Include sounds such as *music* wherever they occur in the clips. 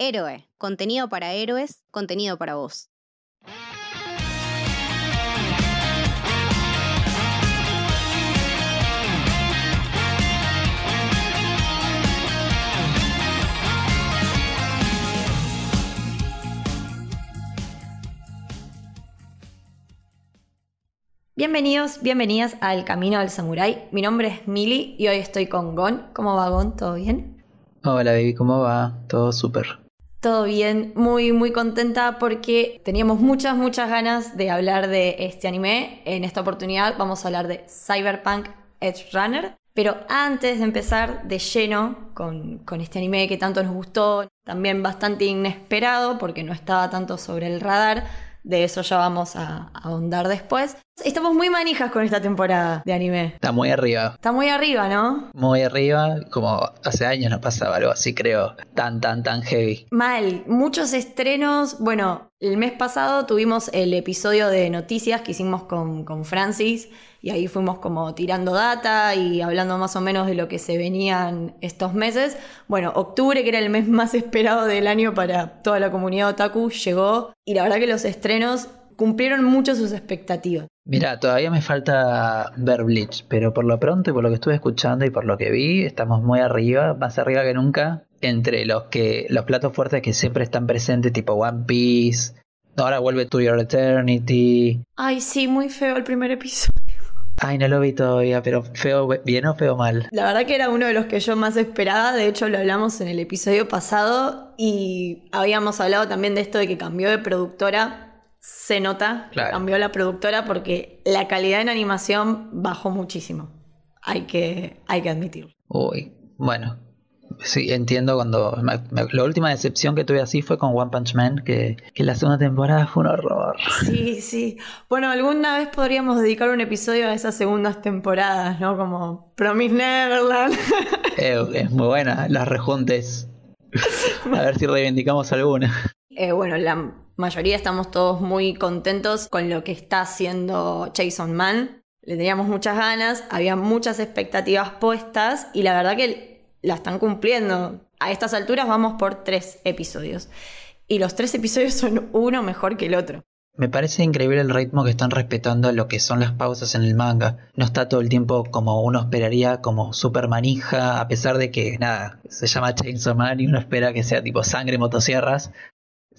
Héroe, contenido para héroes, contenido para vos. Bienvenidos, bienvenidas al Camino del Samurái. Mi nombre es Mili y hoy estoy con Gon. ¿Cómo va Gon? ¿Todo bien? Hola baby, ¿cómo va? Todo súper. Todo bien, muy muy contenta porque teníamos muchas muchas ganas de hablar de este anime. En esta oportunidad vamos a hablar de Cyberpunk Edge Runner. Pero antes de empezar de lleno con, con este anime que tanto nos gustó, también bastante inesperado porque no estaba tanto sobre el radar, de eso ya vamos a, ahondar después. Estamos muy manijas con esta temporada de anime. Está muy arriba. Está muy arriba, ¿no? Muy arriba, como hace años no pasaba algo así, creo. Tan, tan, tan heavy. Mal. Muchos estrenos. Bueno, el mes pasado tuvimos el episodio de noticias que hicimos con, con Francis y ahí fuimos como tirando data y hablando más o menos de lo que se venían estos meses. Bueno, octubre, que era el mes más esperado del año para toda la comunidad otaku, llegó y la verdad que los estrenos cumplieron mucho sus expectativas. Mira, todavía me falta ver Bleach, pero por lo pronto y por lo que estuve escuchando y por lo que vi, estamos muy arriba, más arriba que nunca, entre los que los platos fuertes que siempre están presentes, tipo One Piece. Ahora vuelve To Your Eternity. Ay, sí, muy feo el primer episodio. *laughs* Ay, no lo vi todavía, pero feo, bien o feo mal. La verdad que era uno de los que yo más esperaba, de hecho lo hablamos en el episodio pasado y habíamos hablado también de esto de que cambió de productora. Se nota, que cambió la productora porque la calidad en animación bajó muchísimo. Hay que, hay que admitirlo. Uy, bueno, Sí, entiendo cuando... la última decepción que tuve así fue con One Punch Man, que, que, la segunda temporada fue un horror. Sí, sí. Bueno, alguna vez podríamos dedicar un episodio a esas segundas temporadas, ¿no? Como Promise Neverland. *laughs* Eh, es muy buena, las rejuntes. *laughs* A ver si reivindicamos alguna. Eh, bueno, la mayoría estamos todos muy contentos con lo que está haciendo Jason Man. Le teníamos muchas ganas, había muchas expectativas puestas y la verdad que la están cumpliendo. A estas alturas vamos por tres episodios. Y los tres episodios son uno mejor que el otro. Me parece increíble el ritmo que están respetando lo que son las pausas en el manga. No está todo el tiempo como uno esperaría, como super manija, a pesar de que, nada, se llama Chainsaw Man y uno espera que sea tipo sangre motosierras.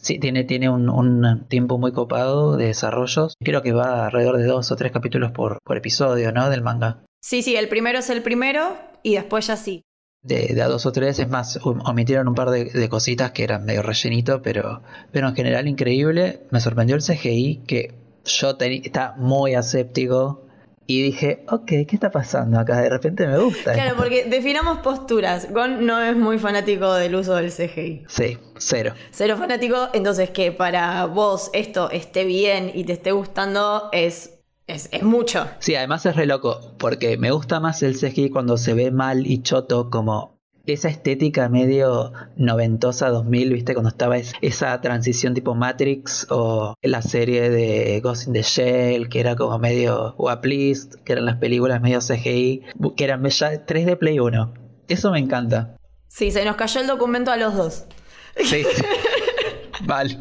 Sí, tiene, tiene un, tiempo muy copado de desarrollos. Creo que va alrededor de dos o tres capítulos por, por episodio, ¿no? Del manga. Sí, sí, el primero es el primero y después ya sí de, a dos o tres. Es más, omitieron un par de, cositas que eran medio rellenito, pero, pero en general increíble. Me sorprendió el CGI que yo estaba muy aséptico. Y dije, ok, ¿qué está pasando acá? De repente me gusta. Claro, porque definamos posturas. Gon no es muy fanático del uso del CGI. Sí, cero. Cero fanático, entonces que para vos esto esté bien y te esté gustando es es, mucho. Sí, además es re loco, porque me gusta más el CGI cuando se ve mal y choto, como esa estética medio noventosa 2000, ¿viste? Cuando estaba esa transición tipo Matrix o la serie de Ghost in the Shell, que era como medio Waplist, que eran las películas medio CGI, que eran ya 3D Play 1. Eso me encanta. Sí, se nos cayó el documento a los dos. Sí. *laughs* vale.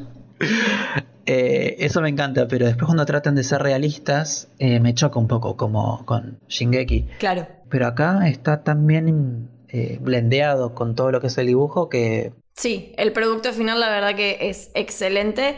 Eh, eso me encanta, pero después cuando tratan de ser realistas, eh, me choca un poco, como con Shingeki. Claro. Pero acá está tan bien eh, blendeado con todo lo que es el dibujo que... Sí, el producto final la verdad que es excelente.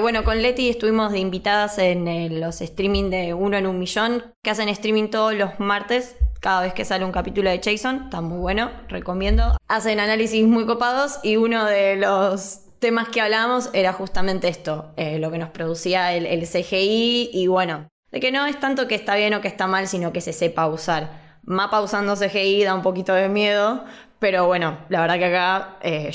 bueno, con Leti estuvimos de invitadas en los streaming de Uno en un Millón, que hacen streaming todos los martes, cada vez que sale un capítulo de Jason. Está muy bueno, recomiendo. Hacen análisis muy copados y uno de los temas que hablábamos era justamente esto, eh, lo que nos producía el, CGI y bueno, de que no es tanto que está bien o que está mal, sino que se sepa usar. Mapa usando CGI da un poquito de miedo, pero bueno, la verdad que acá, eh,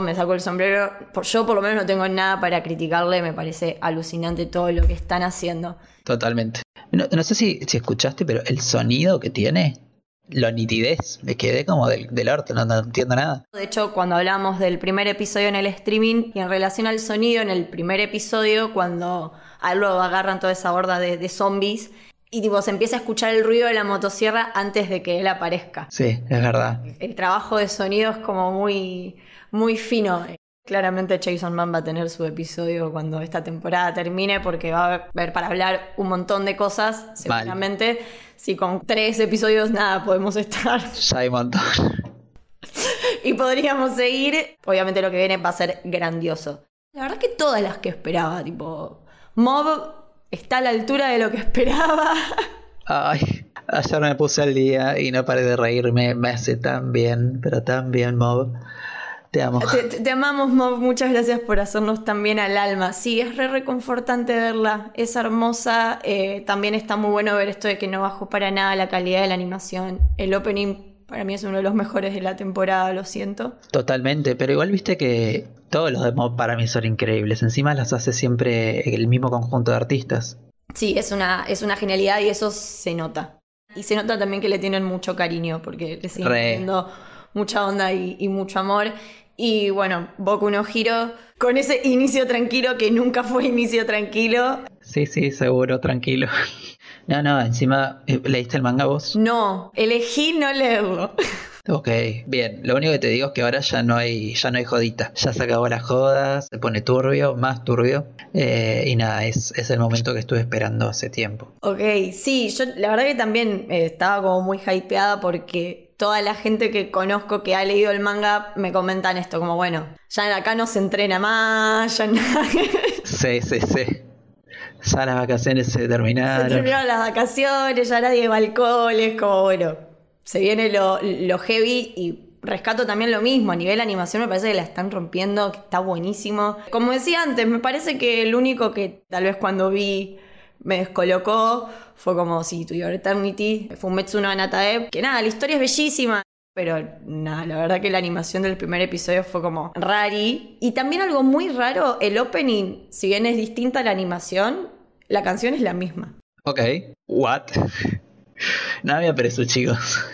me saco el sombrero. Yo por lo menos no tengo nada para criticarle, me parece alucinante todo lo que están haciendo. Totalmente. No, sé si, si escuchaste, pero el sonido que tiene la nitidez, me quedé como del, del orto, no, entiendo nada. De hecho, cuando hablamos del primer episodio en el streaming y en relación al sonido, en el primer episodio, cuando algo agarran toda esa horda de, zombies y tipo se empieza a escuchar el ruido de la motosierra antes de que él aparezca. Sí, es verdad. El trabajo de sonido es como muy, muy fino. Claramente Jason Man va a tener su episodio cuando esta temporada termine porque va a haber para hablar un montón de cosas, seguramente. Si con tres episodios nada podemos estar. Ya hay un montón. *laughs* y podríamos seguir. Obviamente lo que viene va a ser grandioso. La verdad que todas las que esperaba, tipo, Mob está a la altura de lo que esperaba. Ay, ayer me puse al día y no paré de reírme. Me hace tan bien, pero tan bien, Mob. Te amo. Te, amamos, Mob. Muchas gracias por hacernos tan bien al alma. Sí, es re reconfortante verla. Es hermosa. Eh, también está muy bueno ver esto de que no bajó para nada la calidad de la animación. El opening para mí es uno de los mejores de la temporada, lo siento. Totalmente, pero igual viste que todos los de Mob para mí son increíbles. Encima las hace siempre el mismo conjunto de artistas. Sí, es una, es una genialidad y eso se nota. Y se nota también que le tienen mucho cariño porque le siguen teniendo mucha onda y, y mucho amor. Y bueno, Boku no Hiro, con ese inicio tranquilo que nunca fue inicio tranquilo. Sí, sí, seguro, tranquilo. *laughs* No, no, encima, eh, ¿leíste el manga vos? No, elegí no leerlo. Ok, bien. Lo único que te digo es que ahora ya no hay, ya no hay jodita. Ya se acabó la joda, se pone turbio, más turbio. Eh, y nada, es, es, el momento que estuve esperando hace tiempo. Ok, sí, yo la verdad que también eh, estaba como muy hypeada porque toda la gente que conozco que ha leído el manga me comentan esto, como bueno, ya acá no se entrena más, ya nada. *laughs* sí, sí, sí. Ya las vacaciones se terminaron. Se terminaron las vacaciones, ya nadie va alcohol, es como bueno, se viene lo, lo heavy y rescato también lo mismo. A nivel animación me parece que la están rompiendo, que está buenísimo. Como decía antes, me parece que el único que tal vez cuando vi me descolocó fue como si tu Eternity, fue un Metsuno Anatae, que nada, la historia es bellísima. Pero nada, la verdad que la animación del primer episodio fue como rari. Y también algo muy raro, el opening, si bien es distinta a la animación, la canción es la misma. Ok, what? *laughs* no había preso, chicos.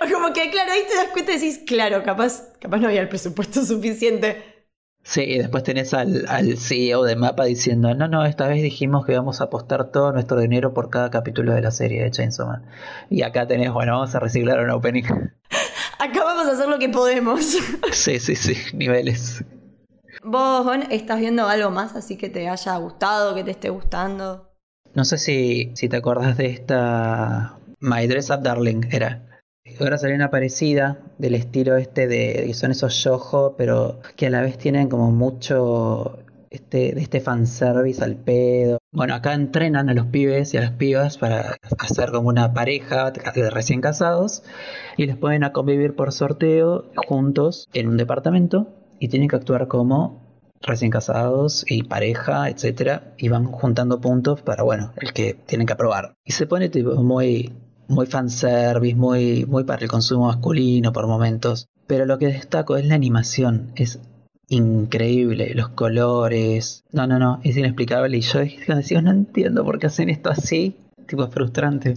*laughs* Como que, claro, ahí te das cuenta y decís, claro, capaz, capaz no había el presupuesto *laughs* suficiente. Sí, y después tenés al, al, CEO de Mapa diciendo, no, no, esta vez dijimos que vamos a apostar todo nuestro dinero por cada capítulo de la serie de Chainsaw Man. Y acá tenés, bueno, vamos a reciclar un opening. Acá vamos a hacer lo que podemos. Sí, sí, sí, niveles. ¿Vos, estás viendo algo más así que te haya gustado, que te esté gustando? No sé si, si te acordás de esta My Dress Up Darling, era. Ahora salió una parecida del estilo este de que son esos yojo, pero que a la vez tienen como mucho este, de este fanservice al pedo. Bueno, acá entrenan a los pibes y a las pibas para hacer como una pareja de recién casados y les ponen a convivir por sorteo juntos en un departamento y tienen que actuar como recién casados y pareja, etcétera, y van juntando puntos para, bueno, el que tienen que aprobar. Y se pone tipo muy muy fanservice, muy, muy para el consumo masculino por momentos. Pero lo que destaco es la animación, es increíble, los colores. No, no, no, es inexplicable. Y yo decía, no entiendo por qué hacen esto así. Tipo, es frustrante.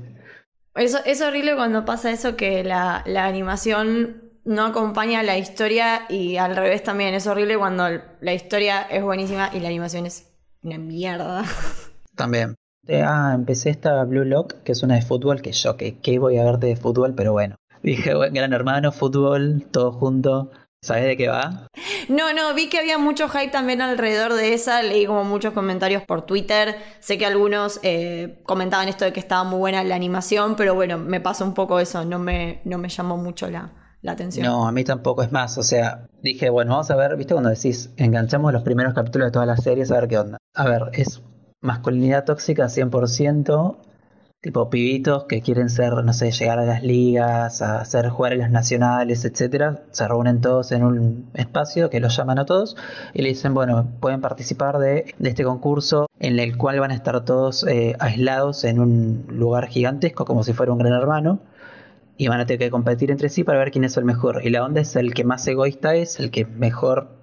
Eso, es horrible cuando pasa eso que la, la animación no acompaña la historia y al revés también. Es horrible cuando la historia es buenísima y la animación es una mierda. *laughs* También. Ah, empecé esta Blue Lock, que es una de fútbol, que yo, que, que voy a verte de fútbol, pero bueno. *laughs* Dije, bueno, gran hermano, fútbol, todo junto. ¿Sabes de qué va? No, no, vi que había mucho hype también alrededor de esa, leí como muchos comentarios por Twitter, sé que algunos eh, comentaban esto de que estaba muy buena la animación, pero bueno, me pasó un poco eso, no me, no me llamó mucho la, la atención. No, a mí tampoco es más, o sea, dije, bueno, vamos a ver, viste cuando decís, enganchamos los primeros capítulos de todas las series a ver qué onda. A ver, es masculinidad tóxica 100%, tipo pibitos que quieren ser, no sé, llegar a las ligas, a hacer jugar en las nacionales, etcétera, se reúnen todos en un espacio que los llaman a todos y le dicen, bueno, pueden participar de, este concurso en el cual van a estar todos eh, aislados en un lugar gigantesco como si fuera un gran hermano y van a tener que competir entre sí para ver quién es el mejor. Y la onda es el que más egoísta es, el que mejor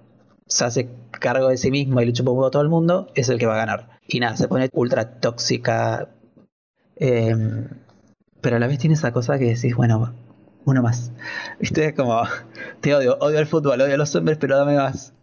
se hace cargo de sí mismo y le chupa un a todo el mundo, es el que va a ganar. Y nada, se pone ultra tóxica. Em, pero a la vez tiene esa cosa que decís, bueno, uno más. *laughs* Viste, como, te odio, odio el fútbol, odio a los hombres, pero dame más.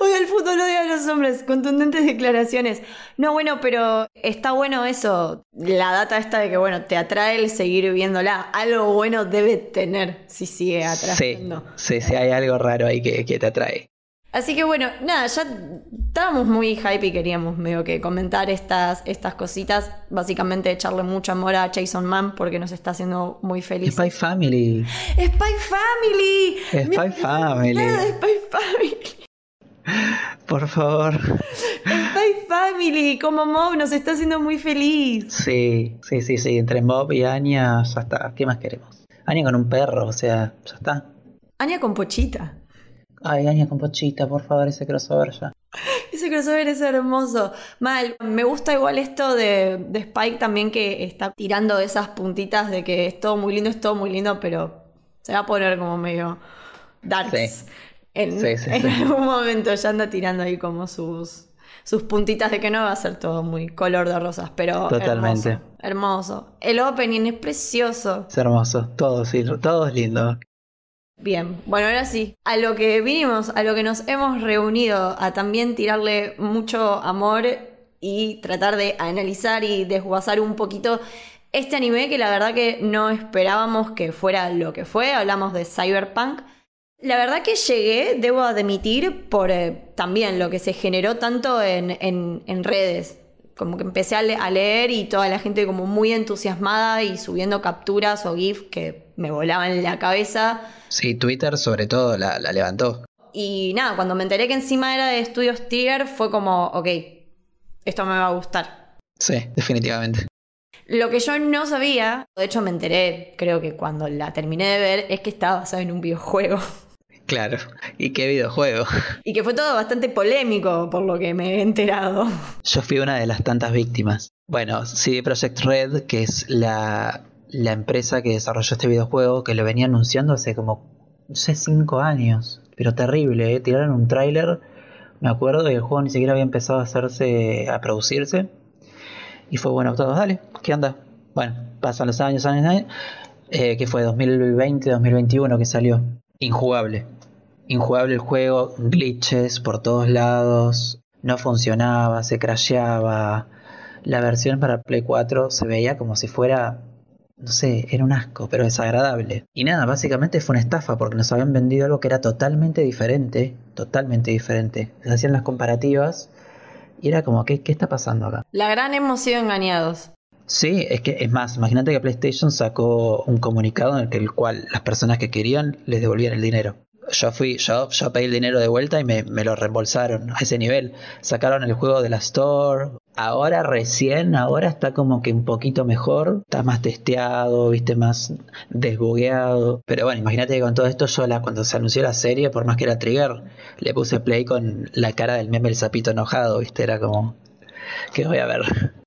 Odio el fútbol, odio a los hombres. Contundentes declaraciones. No, bueno, pero está bueno eso. La data esta de que, bueno, te atrae el seguir viéndola. Algo bueno debe tener si sigue atrayendo. Sí, sí, sí, hay algo raro ahí que, que te atrae. Así que bueno, nada, ya estábamos muy hype y queríamos medio que comentar estas, estas cositas. Básicamente echarle mucho amor a Jason Man porque nos está haciendo muy feliz. Spy Family. ¡Spy Family! Spy Family. Spy Family. *laughs* Por favor. Spy Family, como Mob nos está haciendo muy feliz. Sí, sí, sí, sí. Entre Mob y Anya, ya está. ¿Qué más queremos? Anya con un perro, o sea, ya está. Anya con Pochita. Ay, Anya con Pochita, por favor, ese crossover ya. Ese crossover es hermoso. Mal, me gusta igual esto de, de, Spike también que está tirando esas puntitas de que es todo muy lindo, es todo muy lindo, pero se va a poner como medio darks. Sí. En, Sí, sí, *laughs* en sí. algún momento ya anda tirando ahí como sus, sus puntitas de que no va a ser todo muy color de rosas, pero Totalmente. hermoso. Hermoso. El opening es precioso. Es hermoso. Todo, sí, todo es lindo. Bien, bueno, ahora sí, a lo que vinimos, a lo que nos hemos reunido, a también tirarle mucho amor y tratar de analizar y desguazar un poquito este anime que la verdad que no esperábamos que fuera lo que fue, hablamos de Cyberpunk. La verdad que llegué, debo admitir, por eh, también lo que se generó tanto en, en- en redes. Como que empecé a, le- a leer y toda la gente como muy entusiasmada y subiendo capturas o GIF que me volaban la cabeza. Sí, Twitter sobre todo la, la levantó. Y nada, cuando me enteré que encima era de Studios Trigger fue como, ok, esto me va a gustar. Sí, definitivamente. Lo que yo no sabía, de hecho me enteré, creo que cuando la terminé de ver, es que estaba basado en un videojuego. *laughs* Claro. ¿Y qué videojuego? *laughs* Y que fue todo bastante polémico por lo que me he enterado. Yo fui una de las tantas víctimas. Bueno, CD Projekt Red, que es la, la empresa que desarrolló este videojuego, que lo venía anunciando hace como, no sé, cinco años. Pero terrible, ¿eh? Tiraron un tráiler, me acuerdo, y el juego ni siquiera había empezado a hacerse, a producirse. Y fue bueno, todos, dale, ¿qué onda? Bueno, pasan los años, años, años. Eh, que fue 2020, 2021 que salió. Injugable. Injugable el juego, glitches por todos lados, no funcionaba, se crasheaba. La versión para Play 4 se veía como si fuera, no sé, era un asco, pero desagradable. Y nada, básicamente fue una estafa porque nos habían vendido algo que era totalmente diferente, totalmente diferente. Se hacían las comparativas y era como, ¿qué, qué está pasando acá? La gran hemos sido engañados. Sí, es que es más, imagínate que PlayStation sacó un comunicado en el, que el cual las personas que querían les devolvían el dinero. Yo fui, yo, yo pedí el dinero de vuelta y me, me lo reembolsaron a ese nivel. Sacaron el juego de la Store. Ahora recién, ahora está como que un poquito mejor, está más testeado, viste, más desbugueado. Pero bueno, imagínate que con todo esto yo cuando se anunció la serie, por más que era Trigger, le puse play con la cara del meme el sapito enojado, viste, era como, ¿qué voy a ver? *laughs*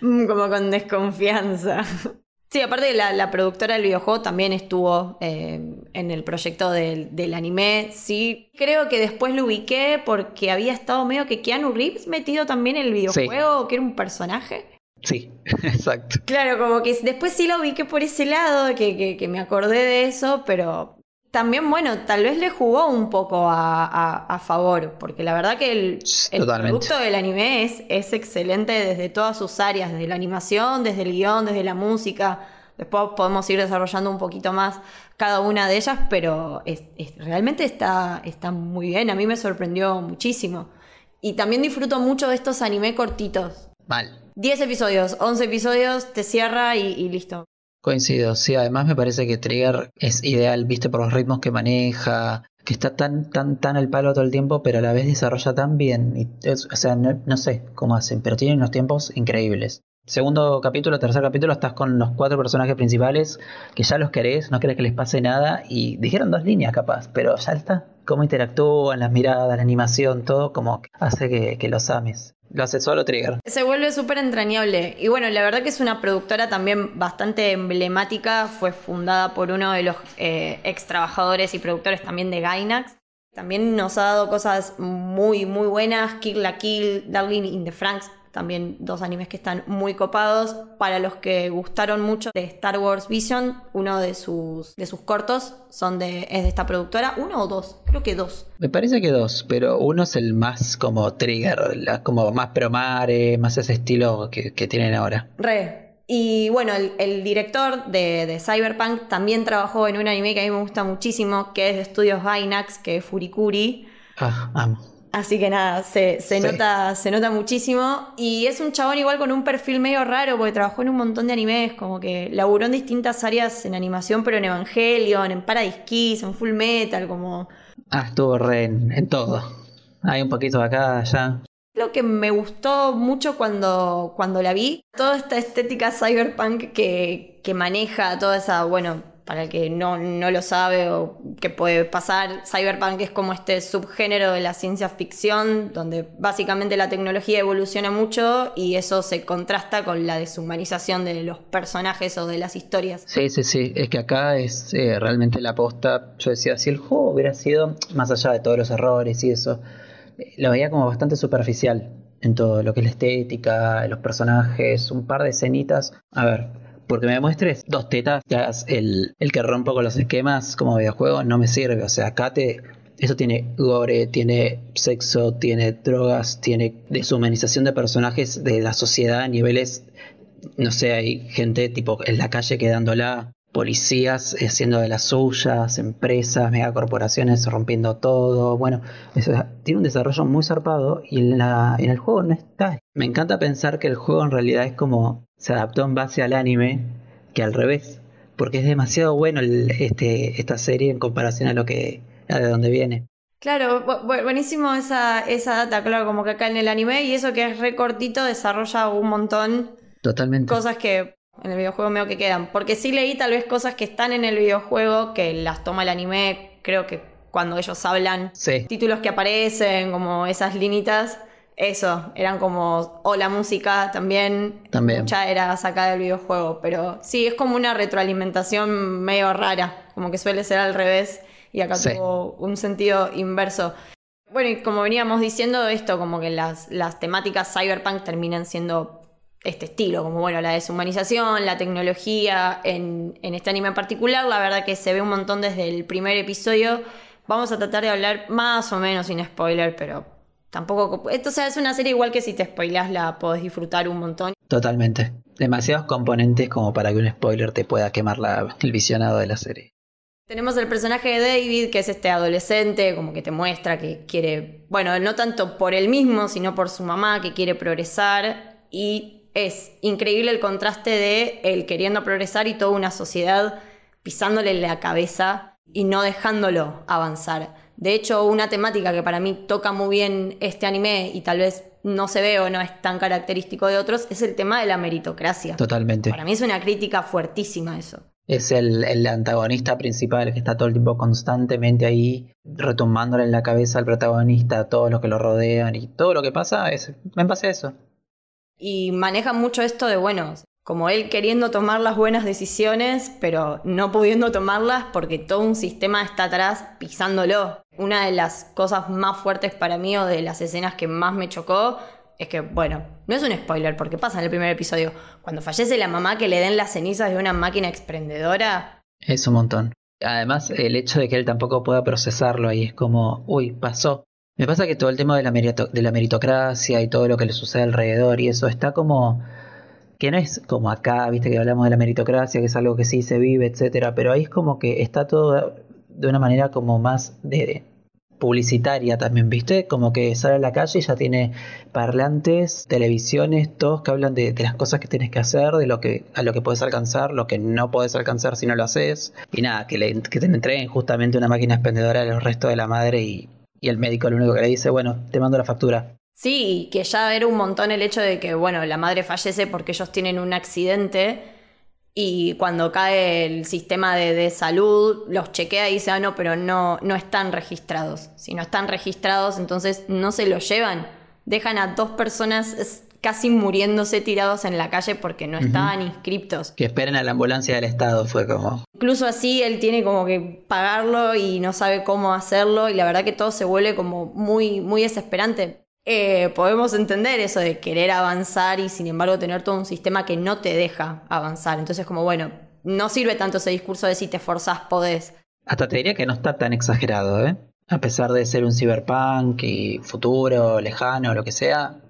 Mm, Como con desconfianza. Sí, aparte la, la productora del videojuego también estuvo eh, en el proyecto del, del anime. Sí, creo que después lo ubiqué porque había estado medio que Keanu Reeves metido también en el videojuego, que era un personaje. Sí, *laughs* exacto. Claro, como que después sí lo ubiqué por ese lado, que, que- que me acordé de eso, pero también, bueno, tal vez le jugó un poco a, a- a favor, porque la verdad que el, el producto del anime es, es excelente desde todas sus áreas, desde la animación, desde el guion, desde la música. Después podemos ir desarrollando un poquito más cada una de ellas, pero es- es- realmente está, está muy bien. A mí me sorprendió muchísimo. Y también disfruto mucho de estos anime cortitos. Mal. 10 episodios, 11 episodios, te cierra y, y listo. Coincido, sí, además me parece que Trigger es ideal, viste, por los ritmos que maneja, que está tan, tan, tan al palo todo el tiempo, pero a la vez desarrolla tan bien. Y o sea, no, no sé cómo hacen, pero tienen unos tiempos increíbles. Segundo capítulo, tercer capítulo, estás con los cuatro personajes principales que ya los querés, no querés que les pase nada, y dijeron dos líneas capaz, pero ya está. Cómo interactúan, las miradas, la animación, todo como hace que, que los ames. Lo hace solo Trigger. Se vuelve súper entrañable. Y bueno, la verdad que es una productora también bastante emblemática. Fue fundada por uno de los eh, ex trabajadores y productores también de Gainax. También nos ha dado cosas muy, muy buenas. Kill la Kill, Darling in the Franks. También dos animes que están muy copados. Para los que gustaron mucho de Star Wars Vision, uno de sus, de sus cortos son de, es de esta productora. ¿Uno o dos? Creo que dos. Me parece que dos, pero uno es el más como trigger, la- como más promare, más ese estilo que, que tienen ahora. Re. Y bueno, el, el director de, de Cyberpunk también trabajó en un anime que a mí me gusta muchísimo, que es de estudios Gainax, que es Furikuri. Ah, amo. Así que nada, se, se nota, se nota muchísimo. Y es un chabón igual con un perfil medio raro, porque trabajó en un montón de animes, como que laburó en distintas áreas en animación, pero en Evangelion, en Paradise Kiss, en Full Metal, como. Ah, estuvo re en, todo. Hay un poquito de acá, allá. Lo que me gustó mucho cuando, cuando la vi, toda esta estética cyberpunk que, que maneja toda esa, bueno, para el que no, lo sabe o que puede pasar, cyberpunk es como este subgénero de la ciencia ficción, donde básicamente la tecnología evoluciona mucho y eso se contrasta con la deshumanización de los personajes o de las historias. Sí, sí, sí, es que acá es eh, realmente la aposta, yo decía, si el juego hubiera sido, más allá de todos los errores y eso, eh, lo veía como bastante superficial en todo lo que es la estética, los personajes, un par de escenitas. A ver, porque me muestres dos tetas, el, el que rompo con los esquemas como videojuego, no me sirve. O sea, acá te, eso tiene gore, tiene sexo, tiene drogas, tiene deshumanización de personajes de la sociedad a niveles, no sé, hay gente tipo en la calle quedándola, policías haciendo de las suyas, empresas, megacorporaciones rompiendo todo. Bueno, eso, tiene un desarrollo muy zarpado y en, la, en el juego no está. Me encanta pensar que el juego en realidad es como se adaptó en base al anime que al revés, porque es demasiado bueno este, esta serie en comparación a lo que a de dónde viene. Claro, buenísimo esa, esa data, claro, como que acá en el anime y eso que es recortito desarrolla un montón Totalmente. cosas que en el videojuego medio que quedan, porque sí leí tal vez cosas que están en el videojuego que las toma el anime, creo que cuando ellos hablan, títulos que aparecen, como esas linitas eso, eran como, o la música también, también. mucha era sacada del videojuego, pero sí, es como una retroalimentación medio rara, como que suele ser al revés y acá tuvo un sentido inverso. Bueno, y como veníamos diciendo, esto como que las, las temáticas cyberpunk terminan siendo este estilo, como bueno, la deshumanización, la tecnología, en, en este anime en particular, la verdad que se ve un montón desde el primer episodio. Vamos a tratar de hablar más o menos sin spoiler, pero Tampoco. Esto sea, es una serie igual que si te spoilas la podés disfrutar un montón. Totalmente. Demasiados componentes como para que un spoiler te pueda quemar la, el visionado de la serie. Tenemos el personaje de David, que es este adolescente, como que te muestra que quiere, bueno, no tanto por él mismo, sino por su mamá, que quiere progresar. Y es increíble el contraste de él queriendo progresar y toda una sociedad pisándole la cabeza y no dejándolo avanzar. De hecho, una temática que para mí toca muy bien este anime y tal vez no se ve o no es tan característico de otros es el tema de la meritocracia. Totalmente. Para mí es una crítica fuertísima eso. Es el, el antagonista principal que está todo el tiempo constantemente ahí retumbándole en la cabeza al protagonista, a todos los que lo rodean y todo lo que pasa es en base a eso. Y maneja mucho esto de, bueno, como él queriendo tomar las buenas decisiones, pero no pudiendo tomarlas porque todo un sistema está atrás pisándolo. Una de las cosas más fuertes para mí o de las escenas que más me chocó es que, bueno, no es un spoiler porque pasa en el primer episodio. Cuando fallece la mamá que le den las cenizas de una máquina expendedora. Es un montón. Además, el hecho de que él tampoco pueda procesarlo ahí es como, uy, pasó. Me pasa que todo el tema de la, de la meritocracia y todo lo que le sucede alrededor y eso está como que no es como acá, viste que hablamos de la meritocracia, que es algo que sí se vive, etcétera, pero ahí es como que está todo de una manera como más de publicitaria también, ¿viste? Como que sale a la calle y ya tiene parlantes, televisiones, todos que hablan de, las cosas que tienes que hacer, de lo que a lo que puedes alcanzar, lo que no puedes alcanzar si no lo haces. Y nada, que, le, te entreguen justamente una máquina expendedora al resto de la madre y, y el médico lo único que le dice, bueno, te mando la factura. Sí, que ya era un montón el hecho de que, bueno, la madre fallece porque ellos tienen un accidente y cuando cae el sistema de, salud los chequea y dice, ah, no, pero no, no están registrados. Si no están registrados, entonces no se los llevan. Dejan a dos personas casi muriéndose tirados en la calle porque no estaban inscriptos. Que esperen a la ambulancia del Estado, fue como. Incluso así él tiene como que pagarlo y no sabe cómo hacerlo y la verdad que todo se vuelve como muy, muy desesperante. Eh, podemos entender eso de querer avanzar y sin embargo tener todo un sistema que no te deja avanzar. Entonces, como bueno, no sirve tanto ese discurso de si te forzás podés. Hasta te diría que no está tan exagerado, ¿eh? A pesar de ser un cyberpunk y futuro, lejano, lo que sea,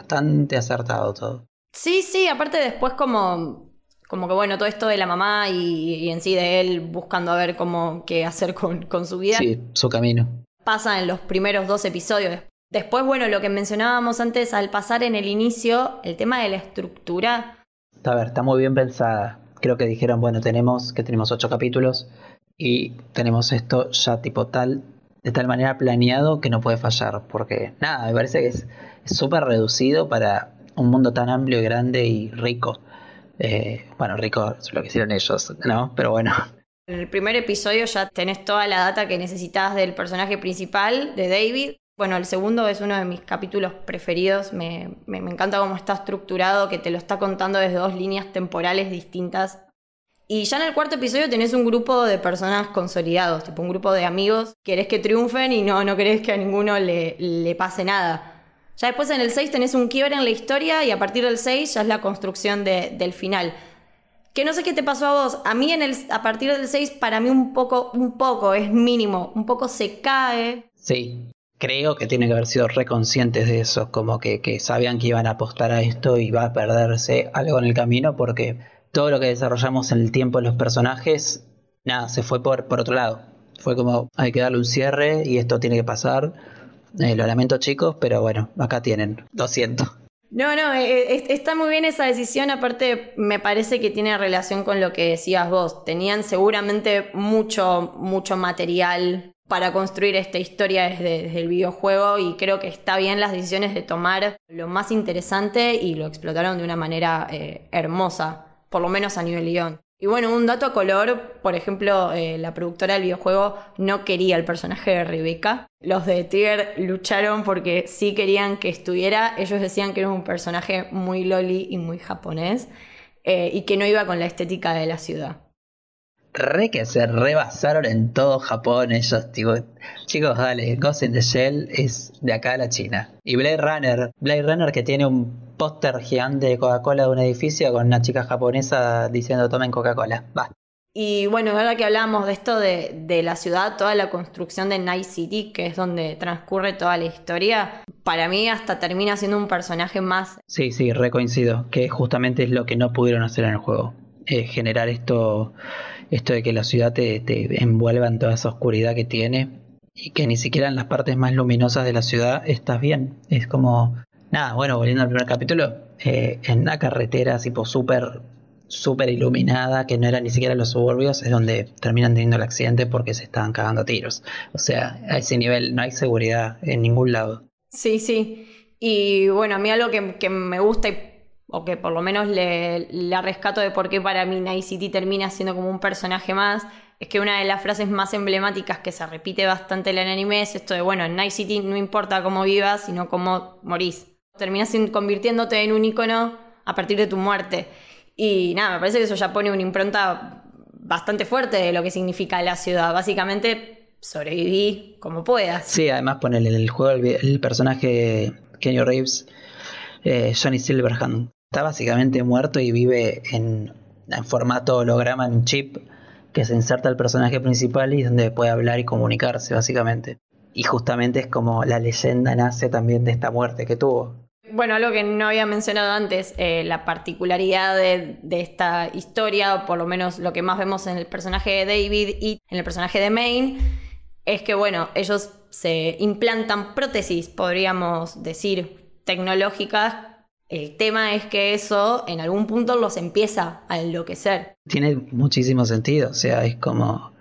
bastante acertado todo. Sí, sí, aparte después como, como que bueno, todo esto de la mamá y, en sí de él buscando a ver cómo qué hacer con, con su vida. Sí, su camino pasa en los primeros dos episodios. Después, bueno, lo que mencionábamos antes, al pasar en el inicio, el tema de la estructura. A ver, está muy bien pensada. Creo que dijeron, bueno, tenemos que tenemos ocho capítulos y tenemos esto ya tipo tal, de tal manera planeado que no puede fallar. Porque nada, me parece que es súper reducido para un mundo tan amplio y grande y rico. Eh, bueno, rico es lo que hicieron ellos, ¿no? Pero bueno. En el primer episodio ya tenés toda la data que necesitas del personaje principal, de David. Bueno, el segundo es uno de mis capítulos preferidos. Me, me, encanta cómo está estructurado, que te lo está contando desde dos líneas temporales distintas. Y ya en el cuarto episodio tenés un grupo de personas consolidados, tipo un grupo de amigos. Querés que triunfen y no, no querés que a ninguno le, le pase nada. Ya después en el 6 tenés un quiebre en la historia y a partir del 6 ya es la construcción del final. Que no sé qué te pasó a vos. A mí en el, a partir del 6 para mí un poco, un poco, es mínimo, un poco se cae. Sí, creo que tiene que haber sido reconscientes de eso, como que, que sabían que iban a apostar a esto y va a perderse algo en el camino porque todo lo que desarrollamos en el tiempo de los personajes, nada, se fue por, por otro lado. Fue como hay que darle un cierre y esto tiene que pasar eh, lo lamento chicos, pero bueno, acá tienen, lo siento. No, no, eh, eh, está muy bien esa decisión, aparte me parece que tiene relación con lo que decías vos, tenían seguramente mucho, mucho material para construir esta historia desde, el videojuego y creo que está bien las decisiones de tomar lo más interesante y lo explotaron de una manera hermosa, por lo menos a nivel guion. Y bueno, un dato a color, por ejemplo, eh, la productora del videojuego no quería el personaje de Rebecca. Los de Tiger lucharon porque sí querían que estuviera. Ellos decían que era un personaje muy loli y muy japonés eh, y que no iba con la estética de la ciudad re que se rebasaron en todo Japón ellos, tipo, chicos, dale, Ghost in the Shell es de acá a la China. Y Blade Runner, Blade Runner que tiene un póster gigante de Coca-Cola de un edificio con una chica japonesa diciendo tomen Coca-Cola, va. Y bueno, ahora que hablamos de esto de, de, la ciudad, toda la construcción de Night City, que es donde transcurre toda la historia, para mí hasta termina siendo un personaje más. Sí, sí, recoincido, que justamente es lo que no pudieron hacer en el juego. Eh, generar esto esto de que la ciudad te, envuelva en toda esa oscuridad que tiene y que ni siquiera en las partes más luminosas de la ciudad estás bien. Es como, nada, bueno, volviendo al primer capítulo, eh, en una carretera tipo súper, súper iluminada, que no era ni siquiera los suburbios, es donde terminan teniendo el accidente porque se estaban cagando tiros. O sea, a ese nivel no hay seguridad en ningún lado. Sí, sí. Y bueno, a mí algo que, que me gusta y o que por lo menos le, rescato de por qué para mí Night City termina siendo como un personaje más, es que una de las frases más emblemáticas que se repite bastante en el anime es esto de, bueno, en Night City no importa cómo vivas, sino cómo morís. Terminas convirtiéndote en un icono a partir de tu muerte. Y nada, me parece que eso ya pone una impronta bastante fuerte de lo que significa la ciudad. Básicamente, sobreviví como puedas. Sí, además pone en el juego el, el personaje Kenny Reeves, eh, Johnny Silverhand, está básicamente muerto y vive en, formato holograma en un chip que se inserta al personaje principal y donde puede hablar y comunicarse básicamente. Y justamente es como la leyenda nace también de esta muerte que tuvo. Bueno, algo que no había mencionado antes, eh, la particularidad de, de, esta historia, o por lo menos lo que más vemos en el personaje de David y en el personaje de Maine, es que, bueno, ellos se implantan prótesis, podríamos decir, tecnológicas el tema es que eso en algún punto los empieza a enloquecer. Tiene muchísimo sentido, o sea, es como,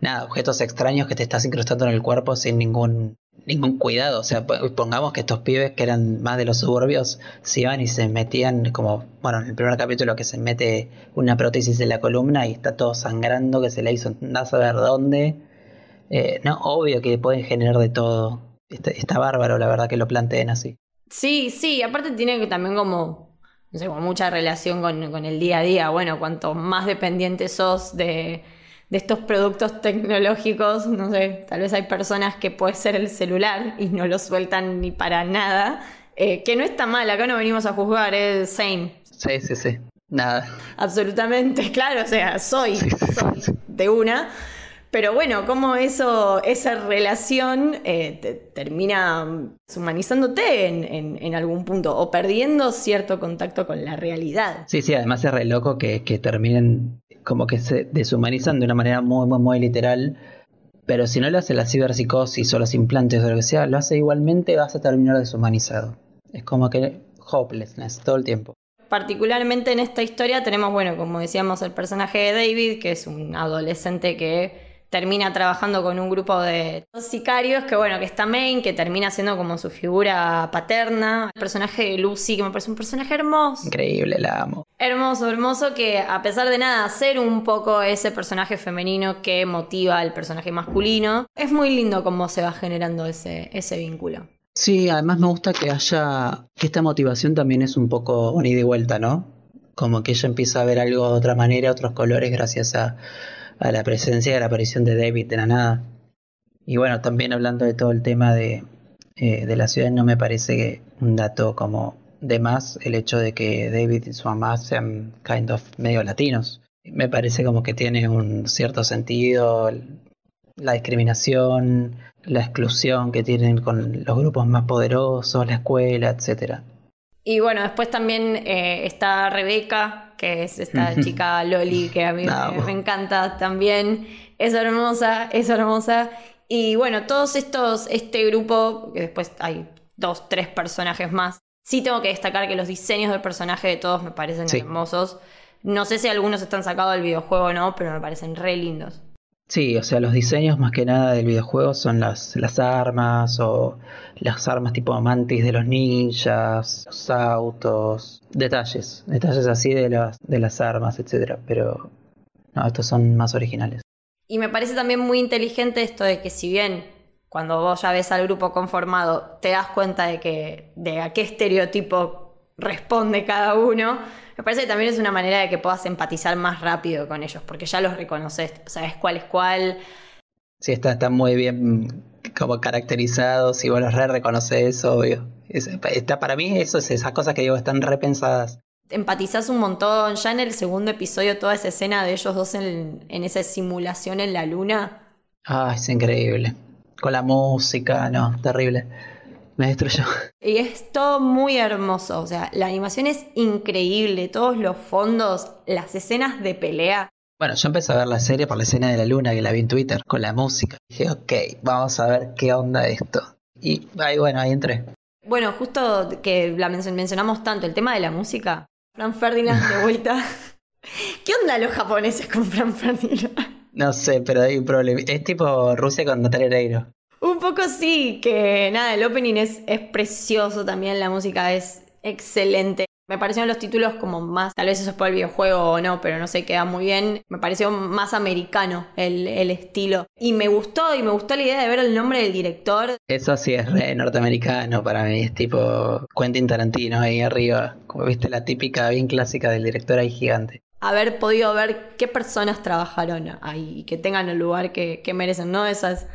nada, objetos extraños que te estás incrustando en el cuerpo sin ningún, ningún cuidado. O sea, pongamos que estos pibes que eran más de los suburbios se iban y se metían como, bueno, en el primer capítulo que se mete una prótesis en la columna y está todo sangrando, que se le hizo no saber dónde. Eh, no, obvio que pueden generar de todo. está bárbaro, la verdad, que lo planteen así. Sí, sí, aparte tiene que también como, no sé, como mucha relación con, el día a día. Bueno, cuanto más dependiente sos de, estos productos tecnológicos, no sé, tal vez hay personas que puede ser el celular y no lo sueltan ni para nada. Eh, que no está mal, acá no venimos a juzgar, es same. Sí, sí, sí. Nada. Absolutamente, *laughs* claro, o sea, soy, soy de una. Pero bueno, cómo eso, esa relación eh, termina deshumanizándote en, algún punto o perdiendo cierto contacto con la realidad. Sí, sí, además es re loco que, terminen como que se deshumanizan de una manera muy, muy, muy literal Pero si no le hace la ciberpsicosis o los implantes o lo que sea, lo hace igualmente, vas a terminar deshumanizado. Es como que hopelessness todo el tiempo. Particularmente en esta historia tenemos, bueno, como decíamos, el personaje de David, que es un adolescente que termina trabajando con un grupo de sicarios, que bueno, que está Main, que termina siendo como su figura paterna. El personaje de Lucy, que me parece un personaje hermoso. Increíble, la amo. Hermoso, hermoso, que a pesar de nada, ser un poco ese personaje femenino que motiva al personaje masculino, es muy lindo cómo se va generando ese, ese vínculo. Sí, además me gusta que haya, que esta motivación también es un poco un ida y vuelta, ¿no? Como que ella empieza a ver algo de otra manera, otros colores, gracias a, a la presencia y a la aparición de David de la nada. Y bueno, también hablando de todo el tema de, eh, de la ciudad, no me parece un dato como de más el hecho de que David y su mamá sean kind of medio latinos. Me parece como que tiene un cierto sentido la discriminación, la exclusión que tienen con los grupos más poderosos, la escuela, etcétera. Y bueno, después también eh, está Rebeca, que es esta chica Loli que a mí me, encanta también. Es hermosa, es hermosa. Y bueno, todos estos, este grupo, que después hay dos, tres personajes más. Sí tengo que destacar que los diseños del personaje de todos me parecen hermosos. No sé si algunos están sacados del videojuego o no, pero me parecen re lindos. Sí, o sea, los diseños más que nada del videojuego son las, las armas o las armas tipo mantis de los ninjas, los autos, detalles, detalles así de las, de las armas, etcétera. Pero no, estos son más originales. Y me parece también muy inteligente esto de que si bien cuando vos ya ves al grupo conformado te das cuenta de que de a qué estereotipo responde cada uno, me parece que también es una manera de que puedas empatizar más rápido con ellos, porque ya los reconoces, sabes cuál es cuál. Sí, está, está muy bien como caracterizados y vos los re reconoces, obvio. está, para mí eso es esas cosas que digo, están repensadas. Empatizás un montón, ya en el segundo episodio toda esa escena de ellos dos en, en esa simulación en la luna. Ah, es increíble. Con la música, no, terrible me destruyó. Y es todo muy hermoso, o sea, la animación es increíble, todos los fondos, las escenas de pelea. Bueno, yo empecé a ver la serie por la escena de la luna que la vi en Twitter, con la música. Dije, ok, vamos a ver qué onda esto. Y ahí, bueno, ahí entré. Bueno, justo que la mencionamos tanto, el tema de la música. Fran Ferdinand de vuelta. *laughs* ¿Qué onda los japoneses con Fran Ferdinand? No sé, pero hay un problema. Es tipo Rusia con Natalia Oreiro. Un poco sí, que nada, el opening es, es precioso también, la música es excelente. Me parecieron los títulos como más, tal vez eso es por el videojuego o no, pero no sé, queda muy bien. Me pareció más americano el, el, estilo. Y me gustó, y me gustó la idea de ver el nombre del director. Eso sí es re norteamericano para mí, es tipo Quentin Tarantino ahí arriba. Como viste la típica bien clásica del director ahí gigante. Haber podido ver qué personas trabajaron ahí y que tengan el lugar que, que merecen, ¿no? Esas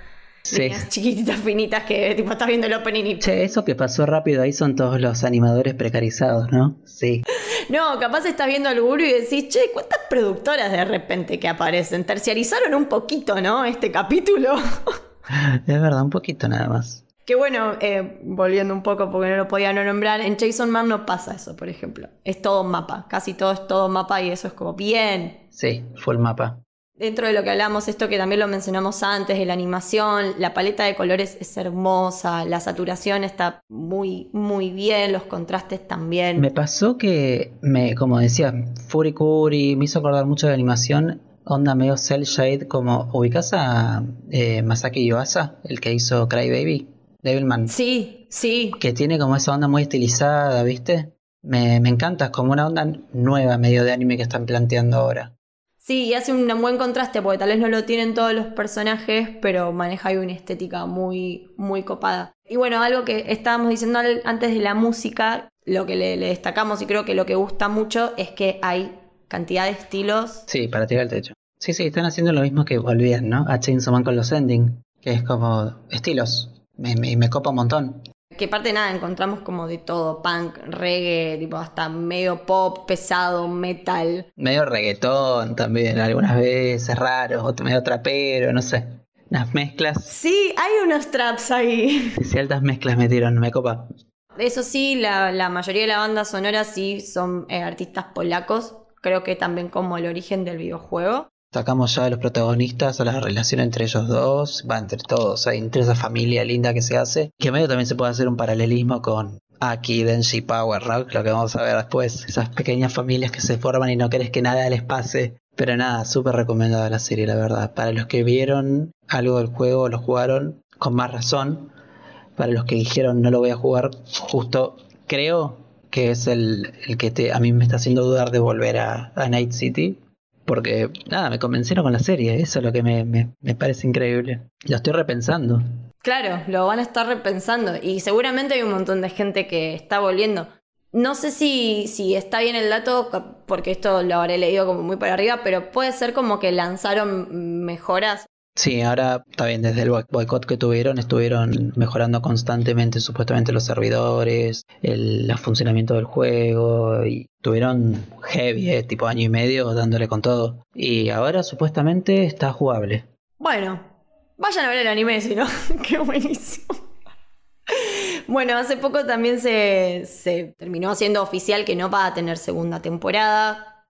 Sí. chiquititas, finitas que tipo estás viendo el opening y... Che, eso que pasó rápido ahí son todos los animadores precarizados, ¿no? Sí. *laughs* No, capaz estás viendo al gurú y decís, che, ¿cuántas productoras de repente que aparecen? Terciarizaron un poquito, ¿no? Este capítulo. *laughs* es verdad, un poquito nada más. Que bueno, eh, volviendo un poco porque no lo podía no nombrar, en Jason Man no pasa eso, por ejemplo. Es todo mapa, casi todo es todo mapa y eso es como bien. Sí, fue el mapa. Dentro de lo que hablamos, esto que también lo mencionamos antes, de la animación, la paleta de colores es hermosa, la saturación está muy, muy bien, los contrastes también. Me pasó que, me, como decía, Furikuri me hizo acordar mucho de la animación, onda medio cel shade, como ubicas a eh, Masaki Yuasa, el que hizo Cry Baby, Devilman. Sí, sí. Que tiene como esa onda muy estilizada, ¿viste? Me, me encanta, es como una onda nueva medio de anime que están planteando ahora. Sí, y hace un buen contraste porque tal vez no lo tienen todos los personajes, pero maneja ahí una estética muy, muy copada. Y bueno, algo que estábamos diciendo antes de la música, lo que le, destacamos y creo que lo que gusta mucho es que hay cantidad de estilos. Sí, para tirar el techo. Sí, sí, están haciendo lo mismo que volvían, ¿no? A Chainsaw Man con los ending, que es como estilos. Me, me, me copa un montón. Que parte nada, encontramos como de todo, punk, reggae, tipo hasta medio pop, pesado, metal. Medio reggaetón también, algunas veces raro, medio trapero, no sé. Unas mezclas. Sí, hay unos traps ahí. Altas mezclas metieron, me copa. Eso sí, la, mayoría de la banda sonora sí son eh, artistas polacos, creo que también como el origen del videojuego. Sacamos ya a los protagonistas, a la relación entre ellos dos, va entre todos, hay entre esa familia linda que se hace, que medio también se puede hacer un paralelismo con Aki, Denji, Power Rock, lo que vamos a ver después, esas pequeñas familias que se forman y no querés que nada les pase. Pero nada, súper recomendada la serie, la verdad. Para los que vieron algo del juego, lo jugaron con más razón. Para los que dijeron no lo voy a jugar, justo creo que es el, el que te, a mí me está haciendo dudar de volver a Night City. Porque, nada, me convencieron con la serie. Eso es lo que me, me, me parece increíble. Lo estoy repensando. Claro, lo van a estar repensando. Y seguramente hay un montón de gente que está volviendo. No sé si, si está bien el dato, porque esto lo habré leído como muy para arriba, pero puede ser como que lanzaron mejoras Sí, ahora está bien, desde el boicot que tuvieron, estuvieron mejorando constantemente supuestamente los servidores, el, funcionamiento del juego, y tuvieron heavy, eh, tipo año y medio dándole con todo. Y ahora supuestamente está jugable. Bueno, vayan a ver el anime, si no, *laughs* qué buenísimo. Bueno, hace poco también se, se terminó haciendo oficial que no va a tener segunda temporada.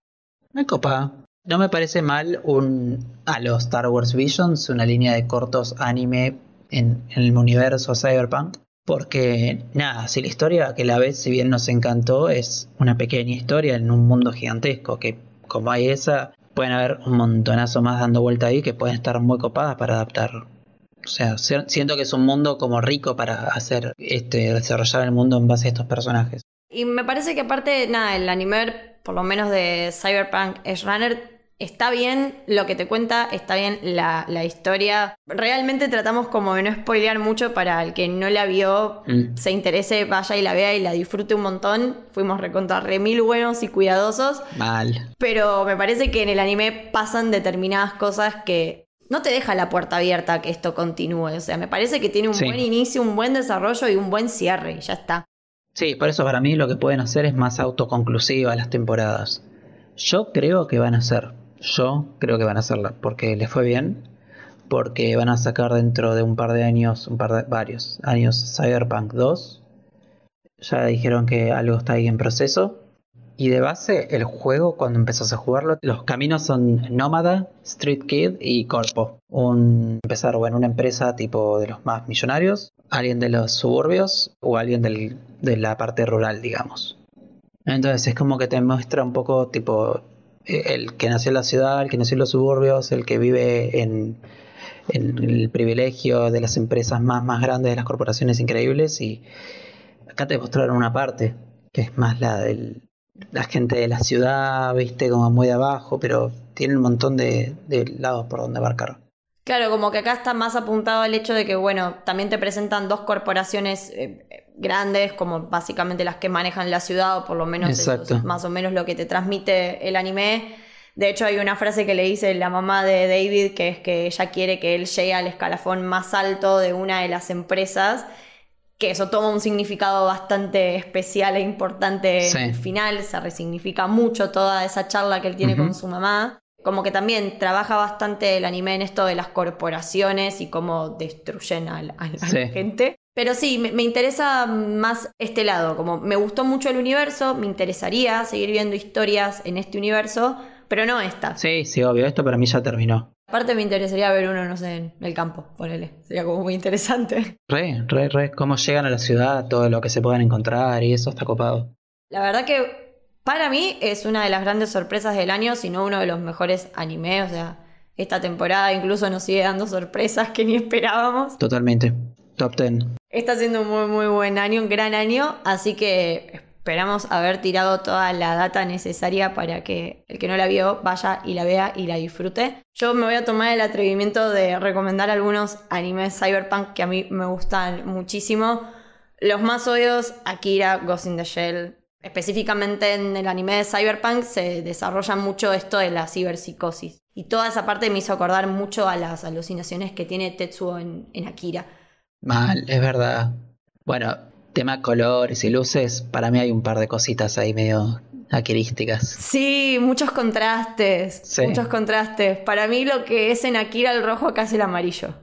Me copa. No me parece mal un a los Star Wars Visions, una línea de cortos anime en, el universo Cyberpunk. Porque nada, si la historia que la ves, si bien nos encantó, es una pequeña historia en un mundo gigantesco, que como hay esa, pueden haber un montonazo más dando vuelta ahí que pueden estar muy copadas para adaptar. O sea, siento que es un mundo como rico para hacer este desarrollar el mundo en base a estos personajes. Y me parece que aparte, nada, el anime, por lo menos de Cyberpunk Edge Runner, está bien lo que te cuenta, está bien la, historia. Realmente tratamos como de no spoilear mucho para el que no la vio, mm. se interese, vaya y la vea y la disfrute un montón. Fuimos recontra re mil buenos y cuidadosos. Mal. Pero me parece que en el anime pasan determinadas cosas que no te deja la puerta abierta a que esto continúe. O sea, me parece que tiene un buen inicio, un buen desarrollo y un buen cierre y ya está. Sí, por eso para mí lo que pueden hacer es más autoconclusiva las temporadas. Yo creo que van a ser. Yo creo que van a hacerla porque les fue bien, porque van a sacar dentro de un par de años, un par de varios años Cyberpunk 2. Ya dijeron que algo está ahí en proceso. Y de base, el juego, cuando empezás a jugarlo, los caminos son Nómada, Street Kid y Corpo. Un, empezar o en una empresa tipo de los más millonarios, alguien de los suburbios o alguien de la parte rural, digamos. Entonces es como que te muestra un poco tipo el que nació en la ciudad, el que nació en los suburbios, el que vive en, el privilegio de las empresas más, más grandes, de las corporaciones increíbles. Y acá te mostraron una parte, que es más la del la gente de la ciudad, viste, como muy de abajo, pero tiene un montón de, lados por donde abarcar. Claro, como que acá está más apuntado al hecho de que, bueno, también te presentan dos corporaciones eh, grandes, como básicamente las que manejan la ciudad, o por lo menos es más o menos lo que te transmite el anime. De hecho, hay una frase que le dice la mamá de David, que es que ella quiere que él llegue al escalafón más alto de una de las empresas, que eso toma un significado bastante especial e importante al final, se resignifica mucho toda esa charla que él tiene con su mamá. Como que también trabaja bastante el anime en esto de las corporaciones y cómo destruyen a la, gente. Pero sí, me, interesa más este lado, como me gustó mucho el universo, me interesaría seguir viendo historias en este universo, pero no esta. Sí, sí, obvio, esto para mí ya terminó. Aparte me interesaría ver uno, no sé, en el campo, ponele. Sería como muy interesante. *laughs* Re, re, re, cómo llegan a la ciudad, todo lo que se pueden encontrar y eso está copado. La verdad que para mí es una de las grandes sorpresas del año, si no uno de los mejores animes, o sea, esta temporada incluso nos sigue dando sorpresas que ni *laughs* esperábamos. Totalmente. Top 10. Está siendo un muy, muy buen año, un gran año, así que esperamos haber tirado toda la data necesaria para que el que no la vio vaya y la vea y la disfrute. Yo me voy a tomar el atrevimiento de recomendar algunos animes cyberpunk que a mí me gustan muchísimo. Los más obvios, Akira, Ghost in the Shell. Específicamente en el anime de cyberpunk se desarrolla mucho esto de la ciberpsicosis. Y toda esa parte me hizo acordar mucho a las alucinaciones que tiene Tetsuo en Akira. Mal, es verdad. Bueno, tema colores y luces, para mí hay un par de cositas ahí medio aquirísticas. Sí, muchos contrastes. Muchos contrastes. Para mí lo que es en Akira el rojo acá es el amarillo.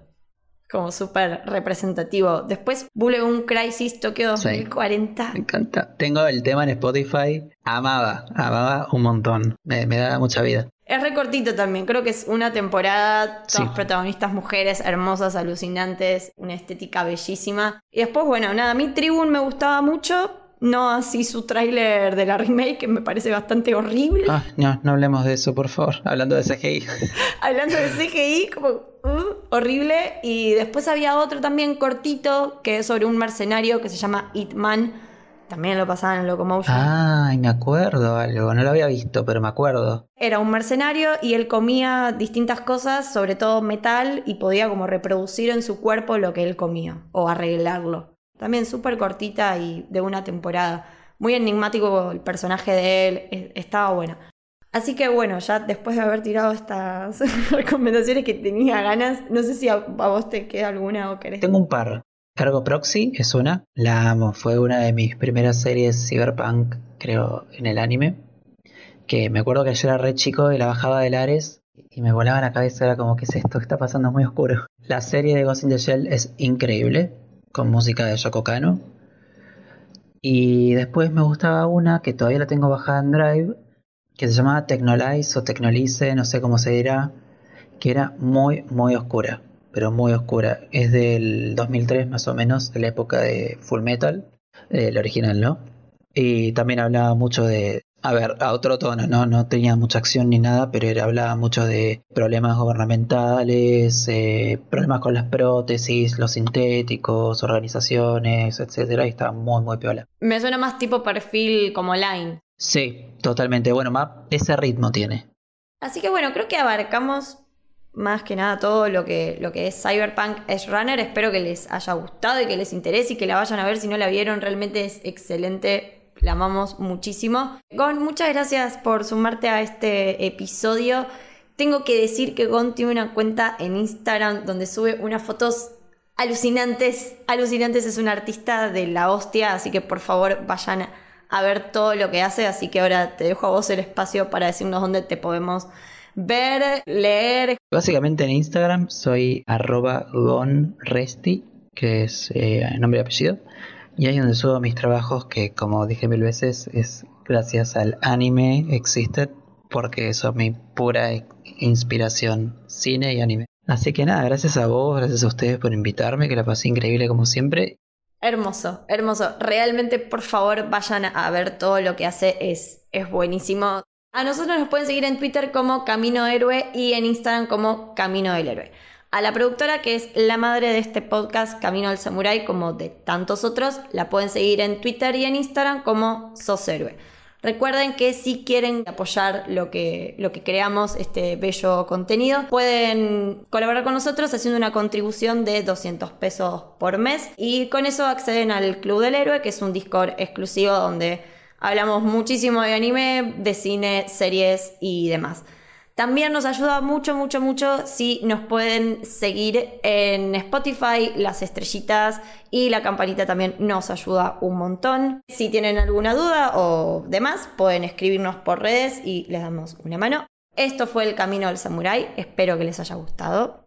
Como súper representativo. Después, un Crisis Tokyo 2040. me encanta. Tengo el tema en Spotify. Amaba, amaba un montón. Me, me da mucha vida. Es recortito también, creo que es una temporada, todas protagonistas mujeres hermosas, alucinantes, una estética bellísima. Y después, bueno, nada, a mí Tribune me gustaba mucho, no así su tráiler de la remake, que me parece bastante horrible. Ah, no, no hablemos de eso, por favor, hablando de CGI. *laughs* hablando de CGI, como uh, horrible. Y después había otro también cortito, que es sobre un mercenario que se llama Hitman también lo pasaban en Locomotion. Ay, me acuerdo algo. No lo había visto, pero me acuerdo. Era un mercenario y él comía distintas cosas, sobre todo metal, y podía como reproducir en su cuerpo lo que él comía o arreglarlo. También súper cortita y de una temporada. Muy enigmático el personaje de él. Estaba bueno. Así que bueno, ya después de haber tirado estas *laughs* recomendaciones que tenía ganas, no sé si a, vos te queda alguna o querés. Tengo un par. Cargo Proxy es una, la amo, fue una de mis primeras series cyberpunk, creo, en el anime. Que me acuerdo que yo era re chico y la bajaba de Ares y me volaba la cabeza, era como, ¿qué es esto? está pasando muy oscuro? La serie de Ghost in the Shell es increíble, con música de Yoko Kano. Y después me gustaba una que todavía la tengo bajada en Drive, que se llamaba Technolize o Technolize, no sé cómo se dirá, que era muy, muy oscura pero muy oscura. Es del 2003 más o menos, de la época de Full Metal, el original, ¿no? Y también hablaba mucho de, a ver, a otro tono, ¿no? No tenía mucha acción ni nada, pero era, hablaba mucho de problemas gubernamentales, eh, problemas con las prótesis, los sintéticos, organizaciones, etcétera, y estaba muy, muy piola. Me suena más tipo perfil como Line. Sí, totalmente. Bueno, más ese ritmo tiene. Así que bueno, creo que abarcamos más que nada todo lo que, lo que es Cyberpunk Edge Runner. Espero que les haya gustado y que les interese y que la vayan a ver si no la vieron. Realmente es excelente. La amamos muchísimo. Gon, muchas gracias por sumarte a este episodio. Tengo que decir que Gon tiene una cuenta en Instagram donde sube unas fotos alucinantes. Alucinantes es un artista de la hostia, así que por favor vayan a ver todo lo que hace. Así que ahora te dejo a vos el espacio para decirnos dónde te podemos ver, leer. Básicamente en Instagram soy arroba gonresti, que es eh, nombre y apellido. Y ahí donde subo mis trabajos que, como dije mil veces, es gracias al anime Existed, porque eso es mi pura inspiración, cine y anime. Así que nada, gracias a vos, gracias a ustedes por invitarme, que la pasé increíble como siempre. Hermoso, hermoso. Realmente, por favor, vayan a ver todo lo que hace, es, es buenísimo. A nosotros nos pueden seguir en Twitter como Camino Héroe y en Instagram como Camino del Héroe. A la productora, que es la madre de este podcast, Camino del Samurai, como de tantos otros, la pueden seguir en Twitter y en Instagram como Sos Héroe. Recuerden que si quieren apoyar lo que, lo que creamos, este bello contenido, pueden colaborar con nosotros haciendo una contribución de 200 pesos por mes y con eso acceden al Club del Héroe, que es un Discord exclusivo donde Hablamos muchísimo de anime, de cine, series y demás. También nos ayuda mucho, mucho, mucho si nos pueden seguir en Spotify, las estrellitas y la campanita también nos ayuda un montón. Si tienen alguna duda o demás, pueden escribirnos por redes y les damos una mano. Esto fue el Camino del Samurai, espero que les haya gustado.